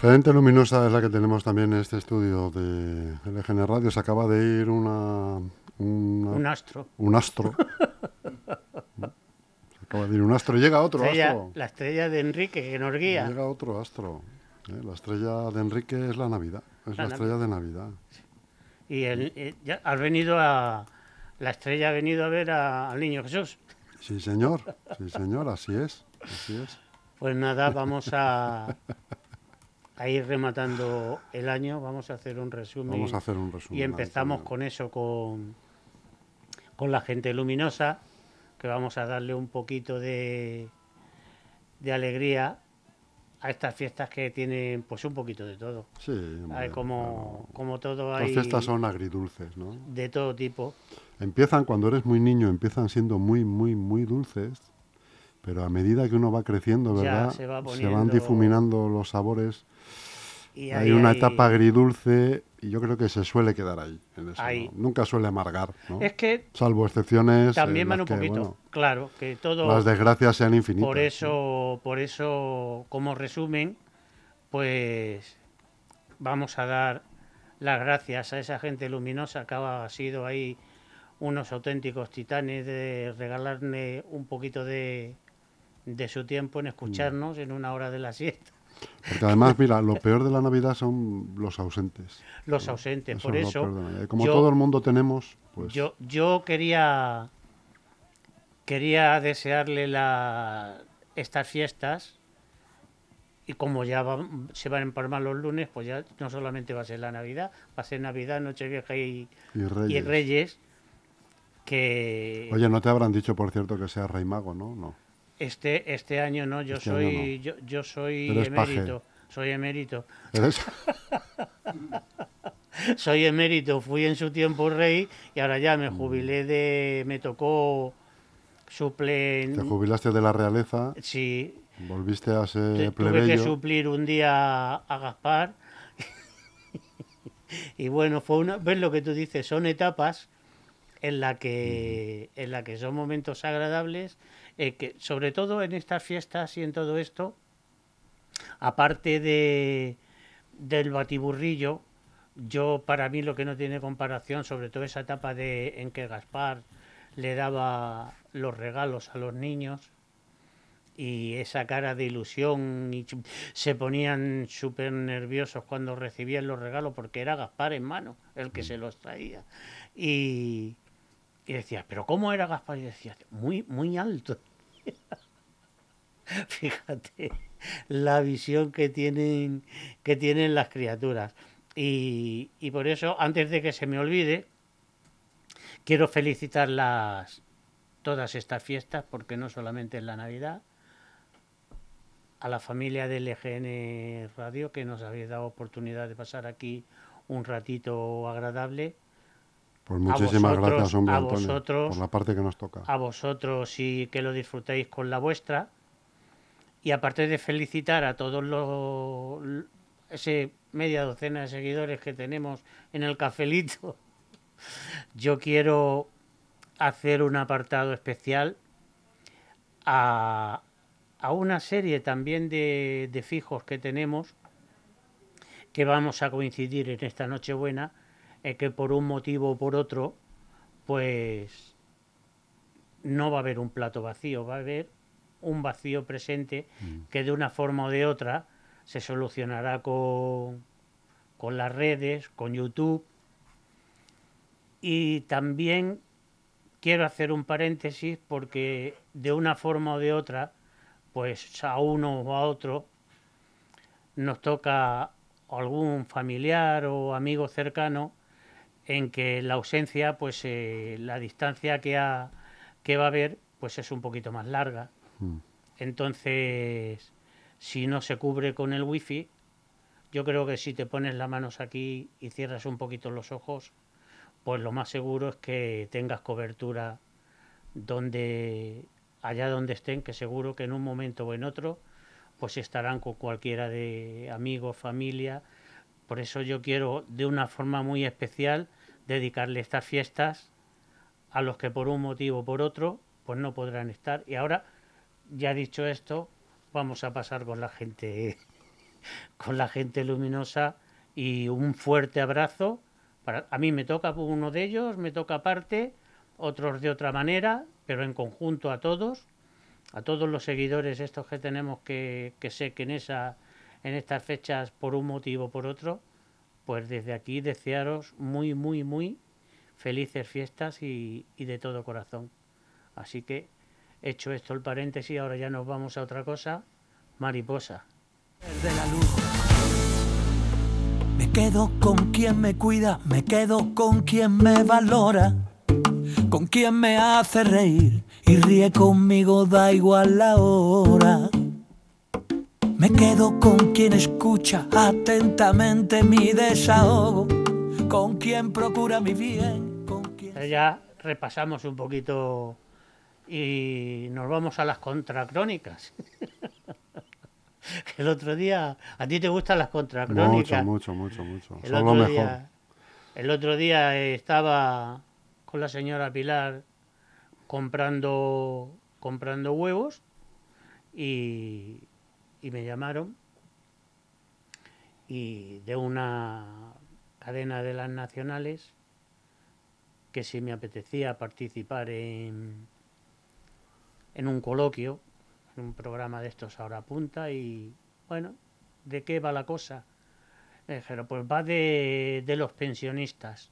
Gente luminosa es la que tenemos también en este estudio de LGN Radio. Se acaba de ir una... un astro. Un astro. Se acaba de ir un astro. Llega otro astro. La estrella de Enrique que nos guía. Llega otro astro. ¿eh? La estrella de Enrique es la Navidad. Es la, estrella de Navidad. Y el, eh, ya has venido a... La estrella ha venido a ver al niño Jesús. Sí, señor. Sí, señor. Así es. Así es. Pues nada, vamos a, a ir rematando el año, vamos a hacer un resumen. Vamos a hacer un resumen. Y empezamos con eso, con, con la gente luminosa, que vamos a darle un poquito de, de alegría a estas fiestas que tienen pues un poquito de todo. Sí, como, como todo hay... Las fiestas son agridulces, ¿no? De todo tipo. Empiezan, cuando eres muy niño, empiezan siendo muy, muy, muy dulces, pero a medida que uno va creciendo, ¿verdad? Se, van difuminando los sabores hay una etapa agridulce y yo creo que se suele quedar ahí. Nunca suele amargar. ¿no? Es que. Salvo excepciones. También van un poquito. claro, que todo. Las desgracias sean infinitas. Por eso, por eso, como resumen, pues vamos a dar las gracias a esa gente luminosa que ha sido ahí unos auténticos titanes de regalarme un poquito de, de su tiempo en escucharnos en una hora de la siesta. Porque además, mira, lo peor de la Navidad son los ausentes. Los ausentes, por eso. Como todo el mundo tenemos, pues. Yo, yo quería. Quería desearle la, estas fiestas. Y como ya se van a empalmar los lunes, pues ya no solamente va a ser la Navidad, va a ser Navidad, Nochevieja y, y, Reyes. y Reyes. Que. Oye, no te habrán dicho, por cierto, que sea Rey Mago, ¿no? No. Este, este año no, yo este soy, Yo, yo soy emérito. Soy emérito. soy emérito, fui en su tiempo rey y ahora ya me mm. jubilé de. me tocó suplen. ¿Te jubilaste de la realeza? Sí. Volviste a ser plebeyo. Tuve que suplir un día a Gaspar. y bueno, fue una. ¿Ves lo que tú dices? Son etapas en la que, mm. en la que son momentos agradables eh, que sobre todo en estas fiestas y en todo esto, aparte de, del batiburrillo, yo para mí lo que no tiene comparación, sobre todo esa etapa de, en que Gaspar le daba los regalos a los niños y esa cara de ilusión y se ponían súper nerviosos cuando recibían los regalos porque era Gaspar en mano el que se los traía y, y decía, pero ¿cómo era Gaspar? Y decía, muy, muy alto. Fíjate la visión que tienen, que tienen las criaturas. Y, por eso, antes de que se me olvide, quiero felicitar las, todas estas fiestas, porque no solamente es la Navidad, a la familia del EGN Radio, que nos habéis dado oportunidad de pasar aquí un ratito agradable pues muchísimas gracias, hombre, a vosotros, por la parte que nos toca. A vosotros y que lo disfrutéis con la vuestra. Y aparte de felicitar a todos los ese media docena de seguidores que tenemos en el cafelito, yo quiero hacer un apartado especial a, a una serie también de, de fijos que tenemos que vamos a coincidir en esta Nochebuena es que por un motivo o por otro, pues no va a haber un plato vacío, va a haber un vacío presente mm. que de una forma o de otra se solucionará con, con las redes, con YouTube. Y también quiero hacer un paréntesis porque de una forma o de otra, pues a uno o a otro nos toca algún familiar o amigo cercano en que la ausencia, pues eh, la distancia que, ha, que va a haber, pues es un poquito más larga. Mm. Entonces, si no se cubre con el wifi, yo creo que si te pones las manos aquí y cierras un poquito los ojos, pues lo más seguro es que tengas cobertura donde allá donde estén, que seguro que en un momento o en otro, pues estarán con cualquiera de amigos, familia, por eso yo quiero de una forma muy especial dedicarle estas fiestas a los que por un motivo o por otro pues no podrán estar. Y ahora, ya dicho esto, vamos a pasar con la gente con la gente luminosa y un fuerte abrazo. A mí me toca uno de ellos, me toca aparte, otros de otra manera, pero en conjunto a todos, a todos los seguidores estos que tenemos que, que sé que en, esa, en estas fechas por un motivo o por otro, pues desde aquí desearos muy, muy, muy felices fiestas y, de todo corazón. Así que, hecho esto el paréntesis, ahora ya nos vamos a otra cosa, mariposa. Me quedo con quien me cuida, me quedo con quien me valora, con quien me hace reír y ríe conmigo, da igual la hora. Me quedo con quien escucha atentamente mi desahogo, con quien procura mi bien. Con quien... Ya repasamos un poquito y nos vamos a las contracrónicas. el otro día, ¿a ti te gustan las contracrónicas? Mucho, mucho, mucho, mucho. El, otro, mejor. Día, el otro día estaba con la señora Pilar comprando, comprando huevos y, y me llamaron y de una cadena de las nacionales que si me apetecía participar en, en un coloquio un programa de estos ahora punta y bueno, ¿de qué va la cosa? dijeron, pues va de, de los pensionistas.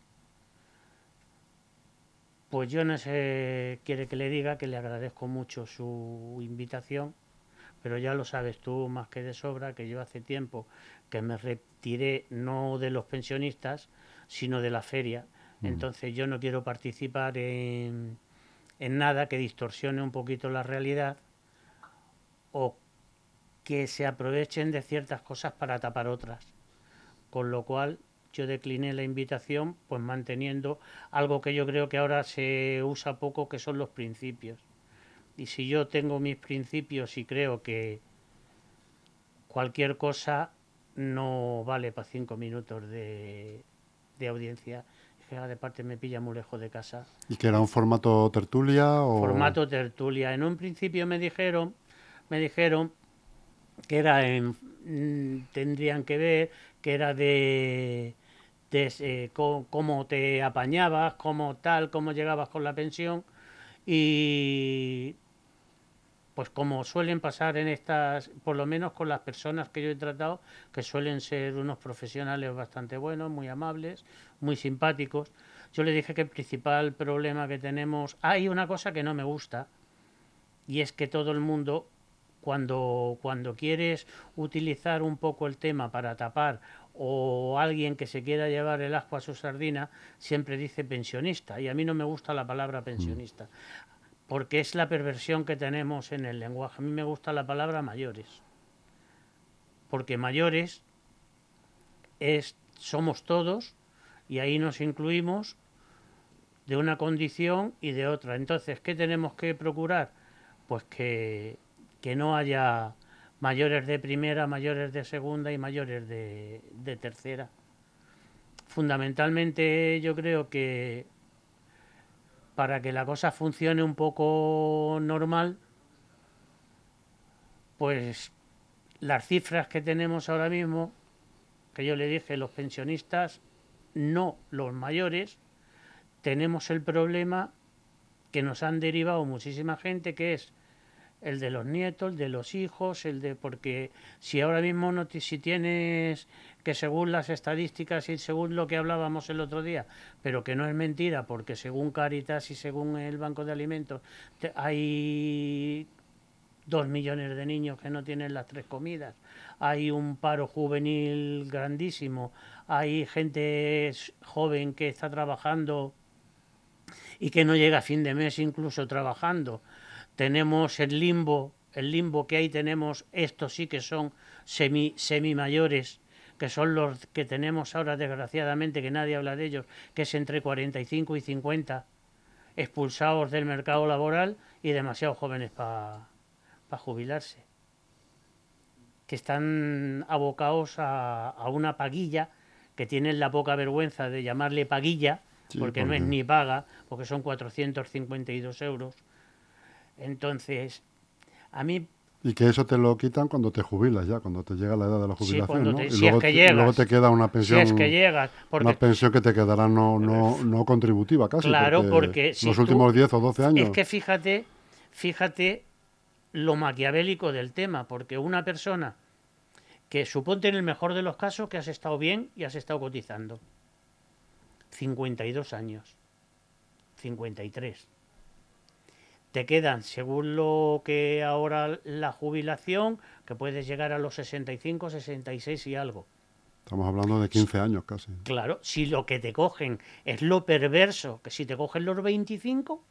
Pues yo no sé, quiere que le diga que le agradezco mucho su invitación, pero ya lo sabes tú más que de sobra que yo hace tiempo que me retiré no de los pensionistas, sino de la feria. Mm. Entonces yo no quiero participar en, en nada que distorsione un poquito la realidad o que se aprovechen de ciertas cosas para tapar otras. Con lo cual yo decliné la invitación pues manteniendo algo que yo creo que ahora se usa poco que son los principios. Y si yo tengo mis principios y creo que cualquier cosa no vale para cinco minutos de, de audiencia, que de parte me pilla muy lejos de casa. ¿Y que era un formato tertulia? O... Formato tertulia. En un principio me dijeron me dijeron que era en, mm, tendrían que ver que era de, de eh, cómo te apañabas, cómo tal, cómo llegabas con la pensión y pues como suelen pasar en estas, por lo menos con las personas que yo he tratado, que suelen ser unos profesionales bastante buenos, muy amables, muy simpáticos, yo le dije que el principal problema que tenemos, hay una cosa que no me gusta, y es que todo el mundo cuando, cuando quieres utilizar un poco el tema para tapar o alguien que se quiera llevar el asco a su sardina, siempre dice pensionista. Y a mí no me gusta la palabra pensionista, porque es la perversión que tenemos en el lenguaje. A mí me gusta la palabra mayores, porque mayores es, somos todos y ahí nos incluimos de una condición y de otra. Entonces, ¿qué tenemos que procurar? Pues que que no haya mayores de primera, mayores de segunda y mayores de, tercera. Fundamentalmente yo creo que para que la cosa funcione un poco normal, pues las cifras que tenemos ahora mismo, que yo le dije, los pensionistas, no los mayores, tenemos el problema que nos han derivado muchísima gente, que es el de los nietos, el de los hijos, el de porque si ahora mismo no si tienes que según las estadísticas y según lo que hablábamos el otro día, pero que no es mentira porque según Caritas y según el Banco de Alimentos hay dos millones de niños que no tienen las tres comidas, hay un paro juvenil grandísimo, hay gente joven que está trabajando y que no llega a fin de mes incluso trabajando tenemos el limbo, el limbo que ahí tenemos, estos sí que son semi, semi mayores, que son los que tenemos ahora desgraciadamente, que nadie habla de ellos, que es entre 45 y 50 expulsados del mercado laboral y demasiado jóvenes para jubilarse, que están abocados a, a, una paguilla, que tienen la poca vergüenza de llamarle paguilla, porque no es ni paga, porque son 452 euros entonces, a mí Y que eso te lo quitan cuando te jubilas ya, cuando te llega la edad de la jubilación, ¿no? y, luego, y, luego, te queda una pensión. Si es que llegas. Una pensión que te quedará no, no, no contributiva casi. Claro, porque, los últimos 10 o 12 años. Es que fíjate, fíjate lo maquiavélico del tema, porque una persona que suponte en el mejor de los casos que has estado bien y has estado cotizando. 52 años. 53 te quedan, según lo que ahora la jubilación, que puedes llegar a los 65, 66 y algo. Estamos hablando de 15 años casi. Claro, si lo que te cogen es lo perverso, que si te cogen los 25,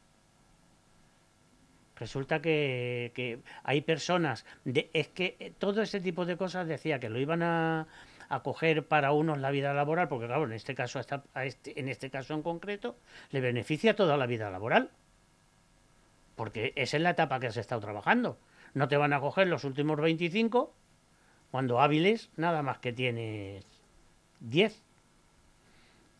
resulta que, hay personas, de, es que todo ese tipo de cosas decía que lo iban a, a coger para unos la vida laboral, porque claro, en este caso, hasta, a este, en este caso en concreto, le beneficia toda la vida laboral porque esa es la etapa que has estado trabajando. No te van a coger los últimos 25 cuando hábiles nada más que tienes 10.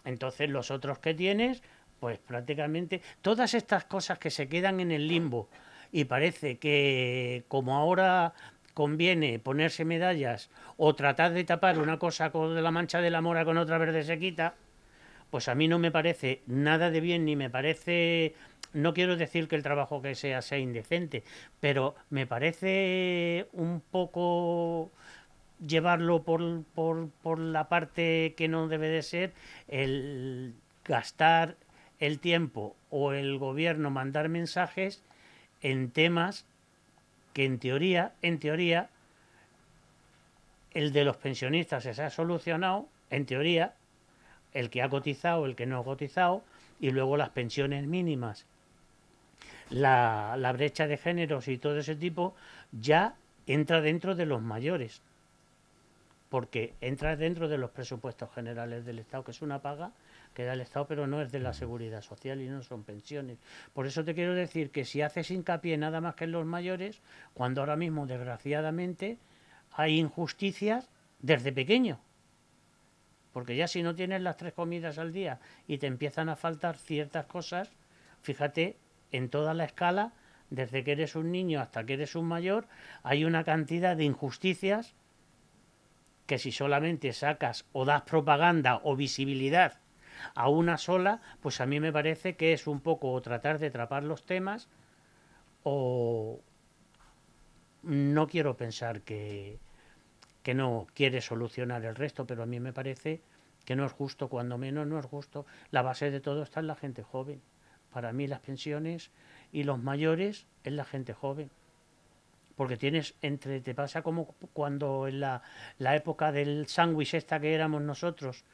Entonces los otros que tienes, pues prácticamente todas estas cosas que se quedan en el limbo y parece que como ahora conviene ponerse medallas o tratar de tapar una cosa con la mancha de la mora con otra verde se quita, pues a mí no me parece nada de bien ni me parece no quiero decir que el trabajo que sea sea indecente, pero me parece un poco llevarlo por, por, por la parte que no debe de ser el gastar el tiempo o el gobierno mandar mensajes en temas que en teoría, en teoría, el de los pensionistas se ha solucionado, en teoría, el que ha cotizado, el que no ha cotizado, y luego las pensiones mínimas la, la brecha de géneros y todo ese tipo ya entra dentro de los mayores, porque entra dentro de los presupuestos generales del Estado, que es una paga que da el Estado, pero no es de la seguridad social y no son pensiones. Por eso te quiero decir que si haces hincapié nada más que en los mayores, cuando ahora mismo, desgraciadamente, hay injusticias desde pequeño. Porque ya si no tienes las tres comidas al día y te empiezan a faltar ciertas cosas, fíjate en toda la escala, desde que eres un niño hasta que eres un mayor, hay una cantidad de injusticias que si solamente sacas o das propaganda o visibilidad a una sola, pues a mí me parece que es un poco tratar de atrapar los temas o no quiero pensar que, que no quiere solucionar el resto, pero a mí me parece que no es justo, cuando menos no es justo. La base de todo está en la gente joven. Para mí las pensiones y los mayores es la gente joven. Porque tienes entre, te pasa como cuando en la, la época del sándwich esta que éramos nosotros,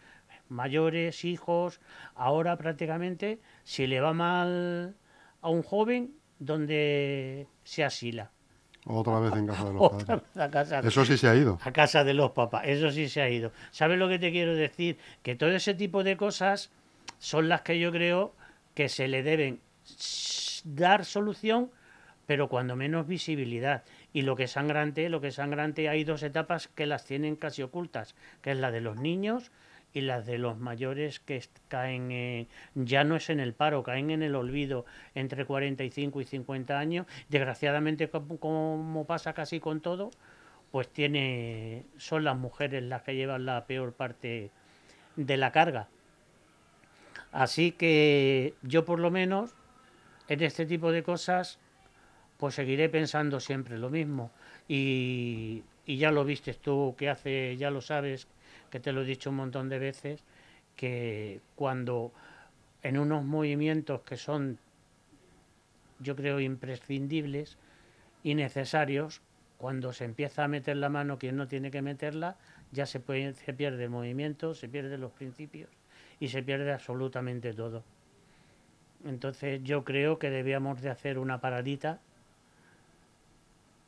mayores, hijos, ahora prácticamente si le va mal a un joven, donde se asila. Otra vez en casa de los padres. eso sí se ha ido. A casa de los papás, eso sí se ha ido. ¿Sabes lo que te quiero decir? Que todo ese tipo de cosas son las que yo creo que se le deben dar solución, pero cuando menos visibilidad. Y lo que es sangrante, lo que es sangrante, hay dos etapas que las tienen casi ocultas, que es la de los niños y la de los mayores que caen ya no es en el paro, caen en el olvido entre 45 y 50 años. Desgraciadamente, como pasa casi con todo, pues tiene son las mujeres las que llevan la peor parte de la carga. Así que yo por lo menos en este tipo de cosas pues seguiré pensando siempre lo mismo. Y, ya lo viste tú que hace, ya lo sabes, que te lo he dicho un montón de veces, que cuando en unos movimientos que son, yo creo, imprescindibles y necesarios, cuando se empieza a meter la mano quien no tiene que meterla, ya se, puede, se pierde el movimiento, se pierden los principios y se pierde absolutamente todo. Entonces yo creo que debíamos de hacer una paradita,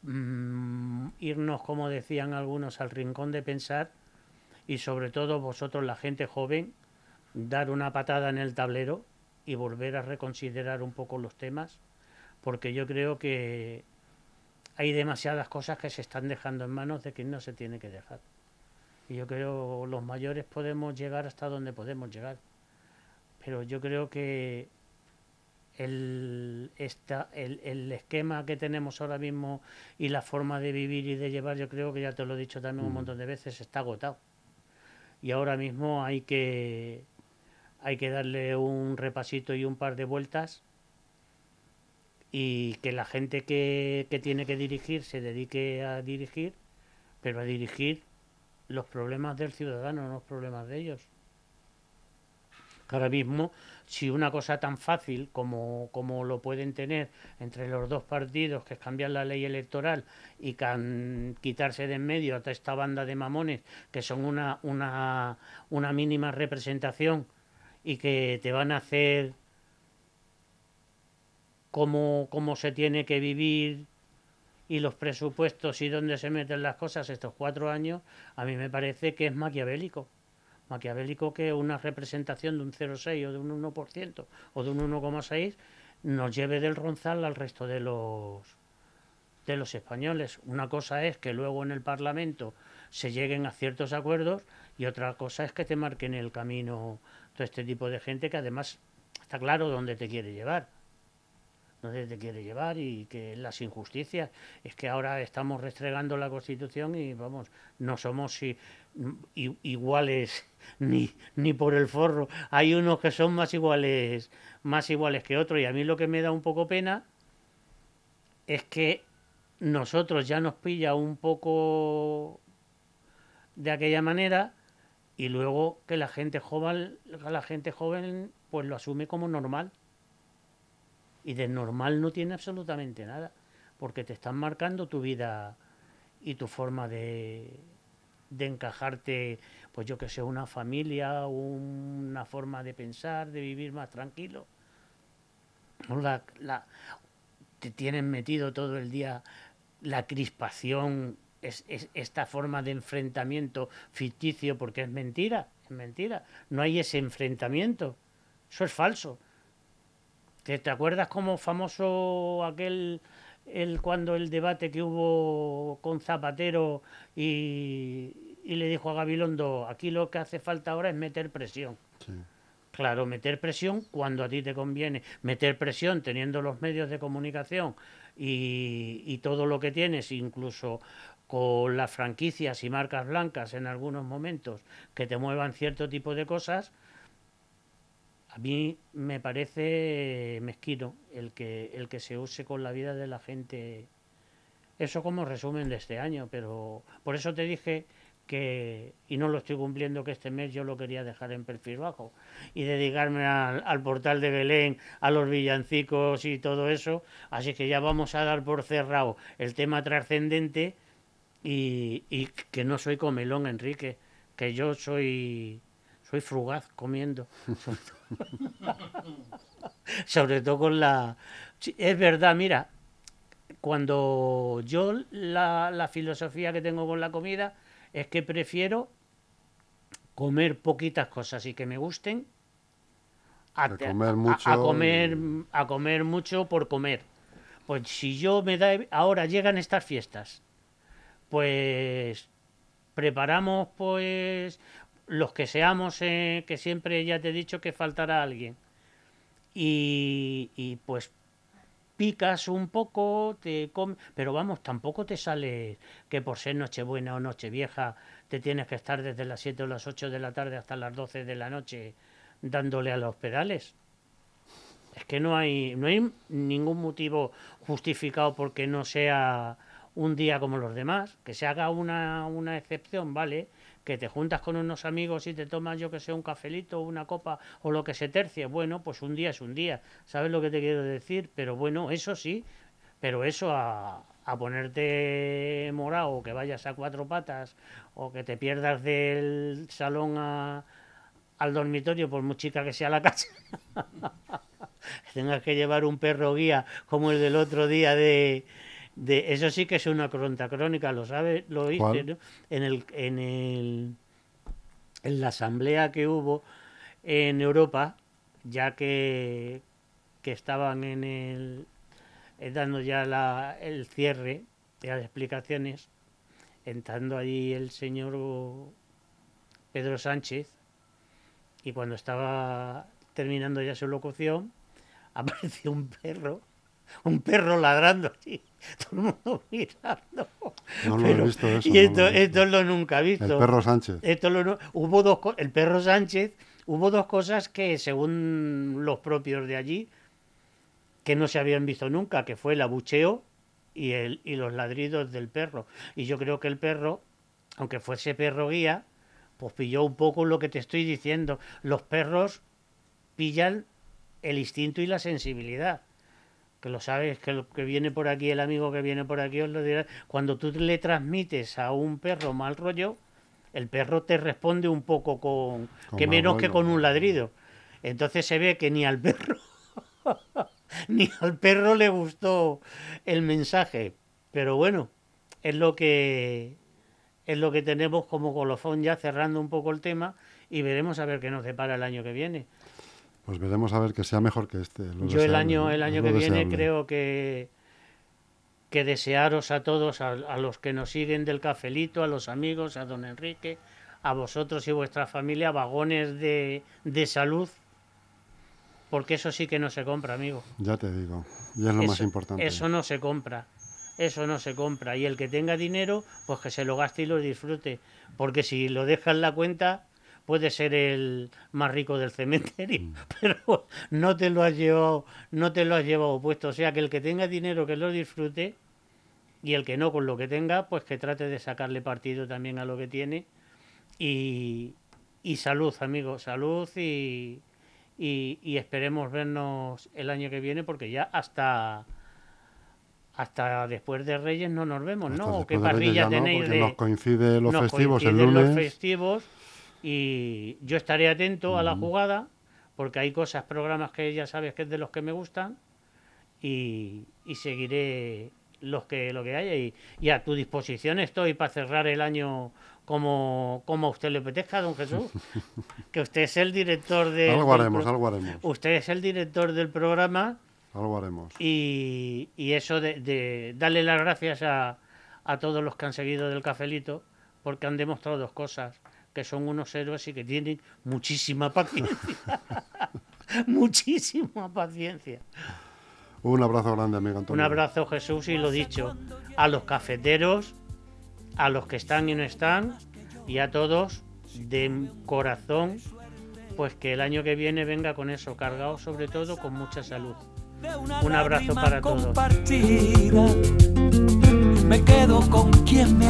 mm, irnos, como decían algunos, al rincón de pensar y sobre todo vosotros, la gente joven, dar una patada en el tablero y volver a reconsiderar un poco los temas, porque yo creo que hay demasiadas cosas que se están dejando en manos de quien no se tiene que dejar. Y yo creo los mayores podemos llegar hasta donde podemos llegar. Pero yo creo que el, esta, el, el, esquema que tenemos ahora mismo y la forma de vivir y de llevar, yo creo que ya te lo he dicho también un mm. montón de veces, está agotado. Y ahora mismo hay que, hay que darle un repasito y un par de vueltas y que la gente que, que tiene que dirigir se dedique a dirigir, pero a dirigir los problemas del ciudadano, no los problemas de ellos. Ahora mismo si una cosa tan fácil como, como lo pueden tener entre los dos partidos, que es cambiar la ley electoral y quitarse de en medio a esta banda de mamones, que son una, una, una mínima representación y que te van a hacer cómo, cómo se tiene que vivir y los presupuestos y dónde se meten las cosas estos cuatro años, a mí me parece que es maquiavélico maquiavélico que una representación de un 0,6 o de un 1% o de un 1,6 nos lleve del ronzal al resto de los de los españoles. Una cosa es que luego en el Parlamento se lleguen a ciertos acuerdos y otra cosa es que te marquen el camino todo este tipo de gente que además está claro dónde te quiere llevar dónde te quiere llevar y que las injusticias es que ahora estamos restregando la Constitución y vamos no somos iguales ni, ni por el forro. Hay unos que son más iguales, más iguales que otros. Y a mí lo que me da un poco pena es que nosotros ya nos pilla un poco de aquella manera y luego que la gente joven, la gente joven pues lo asume como normal. Y de normal no tiene absolutamente nada, porque te están marcando tu vida y tu forma de, de encajarte, pues yo que sé, una familia, una forma de pensar, de vivir más tranquilo. La, te tienen metido todo el día la crispación, es, esta forma de enfrentamiento ficticio, porque es mentira, es mentira. No hay ese enfrentamiento. Eso es falso. ¿Te, te acuerdas como famoso aquel el, cuando el debate que hubo con Zapatero y, le dijo a Gabilondo, aquí lo que hace falta ahora es meter presión. Claro, meter presión cuando a ti te conviene, meter presión teniendo los medios de comunicación y, y todo lo que tienes, incluso con las franquicias y marcas blancas en algunos momentos que te muevan cierto tipo de cosas, a mí me parece mezquino el que, el que se use con la vida de la gente. Eso como resumen de este año, pero por eso te dije que, y no lo estoy cumpliendo, que este mes yo lo quería dejar en perfil bajo y dedicarme al, portal de Belén, a los villancicos y todo eso. Así que ya vamos a dar por cerrado el tema trascendente y, y que no soy comelón, Enrique, que yo soy soy frugaz comiendo. Sobre todo con la... Es verdad, mira, cuando yo la, la filosofía que tengo con la comida es que prefiero comer poquitas cosas y que me gusten a, comer mucho a, comer a comer mucho por comer pues si yo me da ahora llegan estas fiestas pues preparamos pues los que seamos, eh, que siempre ya te he dicho que faltará alguien. Y, y pues picas un poco, te pero vamos, tampoco te sale que por ser Nochebuena o Nochevieja te tienes que estar desde las 7 o las 8 de la tarde hasta las 12 de la noche dándole a los pedales. Es que no hay, no hay ningún motivo justificado porque no sea un día como los demás, que se haga una, una excepción, ¿vale? Que te juntas con unos amigos y te tomas, yo que sé, un cafelito, una copa o lo que se tercie. Bueno, pues un día es un día. ¿Sabes lo que te quiero decir? Pero bueno, eso sí, pero eso a, a ponerte morado que vayas a cuatro patas o que te pierdas del salón al dormitorio por muy chica que sea la casa. tengas que llevar un perro guía como el del otro día de de eso sí que es una cronta crónica, lo sabes, lo oíste, En el en el en la asamblea que hubo en Europa, ya que, que estaban en el eh, dando ya la, el cierre de las explicaciones, entrando allí el señor Pedro Sánchez y cuando estaba terminando ya su locución, apareció un perro, un perro ladrando así, todo el mundo mirando. No lo he visto eso. Y esto, esto lo nunca he visto. El perro Sánchez. Esto lo, hubo dos, el perro Sánchez, hubo dos cosas que según los propios de allí, que no se habían visto nunca, que fue el abucheo y, el, y los ladridos del perro. Y yo creo que el perro, aunque fuese perro guía, pues pilló un poco lo que te estoy diciendo. Los perros pillan el instinto y la sensibilidad. Que lo sabes, que lo que viene por aquí, el amigo que viene por aquí os lo dirá. Cuando tú le transmites a un perro mal rollo, el perro te responde un poco con, que menos que con un ladrido. Entonces se ve que ni al perro ni al perro le gustó el mensaje. Pero bueno, es lo que es lo que tenemos como colofón ya cerrando un poco el tema y veremos a ver qué nos depara el año que viene. Pues veremos a ver que sea mejor que este. Yo el año, el año que viene creo que que desearos a todos, a, los que nos siguen del cafelito, a los amigos, a don Enrique, a vosotros y vuestra familia, vagones de, de salud, porque eso sí que no se compra, amigo. Ya te digo, y es lo más importante. Eso no se compra eso no se compra. Y el que tenga dinero, pues que se lo gaste y lo disfrute. Porque si lo deja en la cuenta, puede ser el más rico del cementerio, mm. pero no te lo has llevado, no te lo has llevado puesto. O sea que el que tenga dinero que lo disfrute y el que no con lo que tenga, pues que trate de sacarle partido también a lo que tiene. Y, y salud, amigos, salud y, y, y esperemos vernos el año que viene porque ya hasta hasta después de Reyes no nos vemos, ¿no? ¿Qué parrilla tenéis de... Nos coincide los festivos el lunes. los festivos y yo estaré atento a la jugada porque hay cosas, programas que ya sabes que es de los que me gustan y, seguiré los que lo que haya y, a tu disposición estoy para cerrar el año como, como a usted le apetezca, don Jesús. que usted es el director de... Algo haremos, algo haremos. Usted es el director del programa algo haremos. Y, eso de, darle las gracias a, a todos los que han seguido del cafelito, porque han demostrado dos cosas, que son unos héroes y que tienen muchísima paciencia. muchísima paciencia. Un abrazo grande, amigo Antonio. Un abrazo, Jesús, y lo dicho, a los cafeteros, a los que están y no están, y a todos de corazón, pues que el año que viene venga con eso, cargado sobre todo con mucha salud. Un abrazo para todos. Me quedo con quien me